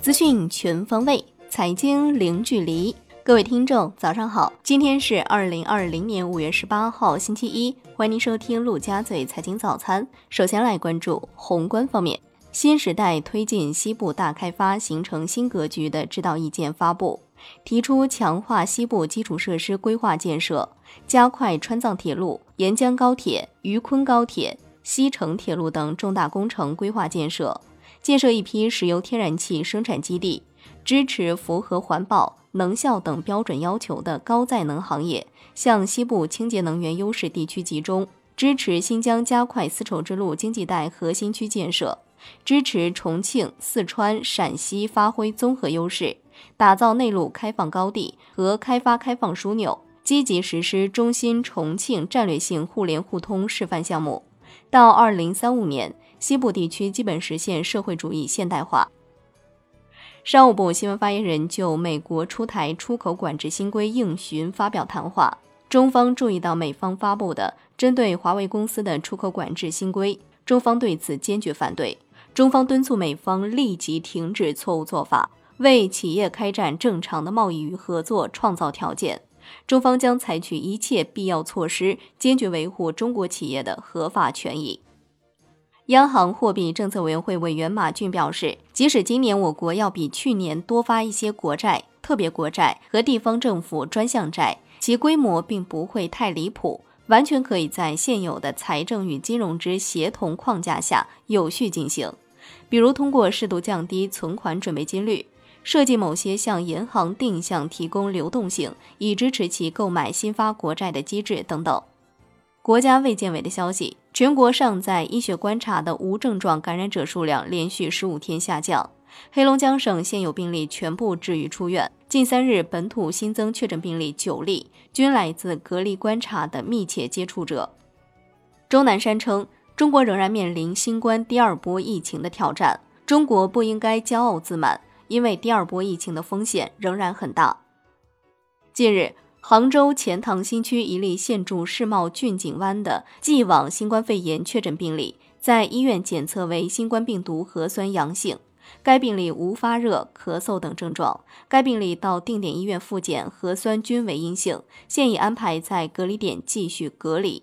资讯全方位，财经零距离。各位听众，早上好！今天是二零二零年五月十八号，星期一。欢迎您收听陆家嘴财经早餐。首先来关注宏观方面，新时代推进西部大开发、形成新格局的指导意见发布，提出强化西部基础设施规划建设，加快川藏铁路、沿江高铁、渝昆高铁、西成铁路等重大工程规划建设。建设一批石油天然气生产基地，支持符合环保、能效等标准要求的高载能行业向西部清洁能源优势地区集中；支持新疆加快丝绸之路经济带核心区建设；支持重庆、四川、陕西发挥综合优势，打造内陆开放高地和开发开放枢纽，积极实施中心重庆战略性互联互通示范项目。到二零三五年。西部地区基本实现社会主义现代化。商务部新闻发言人就美国出台出口管制新规应询发表谈话。中方注意到美方发布的针对华为公司的出口管制新规，中方对此坚决反对。中方敦促美方立即停止错误做法，为企业开展正常的贸易与合作创造条件。中方将采取一切必要措施，坚决维护中国企业的合法权益。央行货币政策委员会委员马骏表示，即使今年我国要比去年多发一些国债、特别国债和地方政府专项债，其规模并不会太离谱，完全可以在现有的财政与金融之协同框架下有序进行。比如，通过适度降低存款准备金率，设计某些向银行定向提供流动性，以支持其购买新发国债的机制等等。国家卫健委的消息。全国尚在医学观察的无症状感染者数量连续十五天下降。黑龙江省现有病例全部治愈出院。近三日本土新增确诊病例九例，均来自隔离观察的密切接触者。钟南山称，中国仍然面临新冠第二波疫情的挑战，中国不应该骄傲自满，因为第二波疫情的风险仍然很大。近日。杭州钱塘新区一例现住世贸骏景湾的既往新冠肺炎确诊病例，在医院检测为新冠病毒核酸阳性。该病例无发热、咳嗽等症状。该病例到定点医院复检，核酸均为阴性，现已安排在隔离点继续隔离。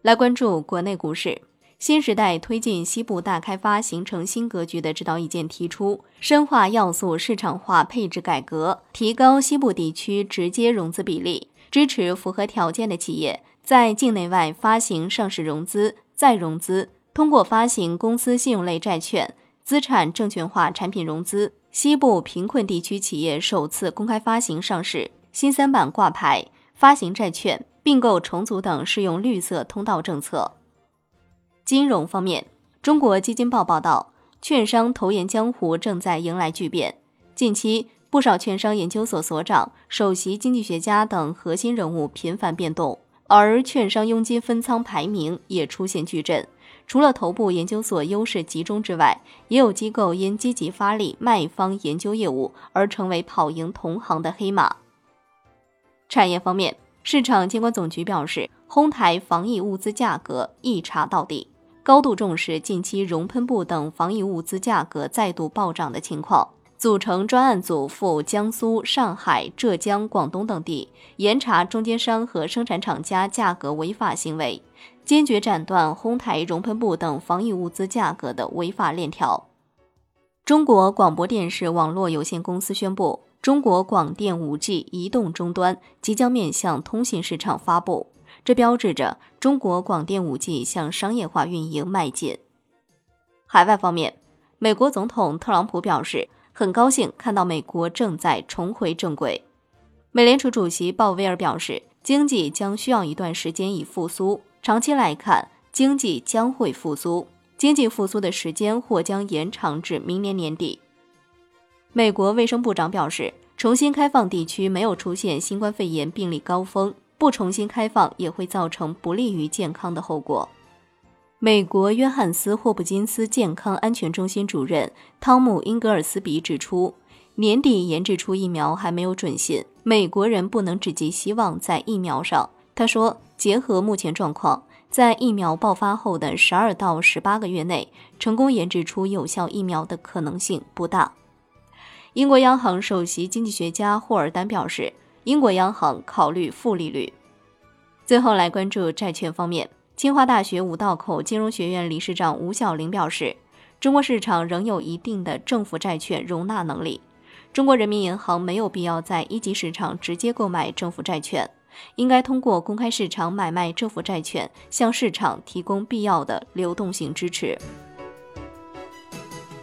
来关注国内股市。新时代推进西部大开发、形成新格局的指导意见提出，深化要素市场化配置改革，提高西部地区直接融资比例，支持符合条件的企业在境内外发行上市融资、再融资，通过发行公司信用类债券、资产证券化产品融资。西部贫困地区企业首次公开发行上市、新三板挂牌、发行债券、并购重组等适用绿色通道政策。金融方面，中国基金报报道，券商投研江湖正在迎来巨变。近期，不少券商研究所所长、首席经济学家等核心人物频繁变动，而券商佣金分仓排名也出现巨震。除了头部研究所优势集中之外，也有机构因积极发力卖方研究业务而成为跑赢同行的黑马。产业方面，市场监管总局表示，哄抬防疫物资价格一查到底。高度重视近期熔喷布等防疫物资价格再度暴涨的情况，组成专案组赴江苏、上海、浙江、广东等地严查中间商和生产厂家价格违法行为，坚决斩断哄抬熔喷布等防疫物资价格的违法链条。中国广播电视网络有限公司宣布，中国广电 5G 移动终端即将面向通信市场发布。这标志着中国广电五 G 向商业化运营迈进。海外方面，美国总统特朗普表示，很高兴看到美国正在重回正轨。美联储主席鲍威尔表示，经济将需要一段时间以复苏，长期来看，经济将会复苏，经济复苏的时间或将延长至明年年底。美国卫生部长表示，重新开放地区没有出现新冠肺炎病例高峰。不重新开放也会造成不利于健康的后果。美国约翰斯霍普金斯健康安全中心主任汤姆英格尔斯比指出，年底研制出疫苗还没有准信，美国人不能只寄希望在疫苗上。他说，结合目前状况，在疫苗爆发后的十二到十八个月内，成功研制出有效疫苗的可能性不大。英国央行首席经济学家霍尔丹表示，英国央行考虑负利率。最后来关注债券方面，清华大学五道口金融学院理事长吴晓玲表示，中国市场仍有一定的政府债券容纳能力，中国人民银行没有必要在一级市场直接购买政府债券，应该通过公开市场买卖政府债券，向市场提供必要的流动性支持。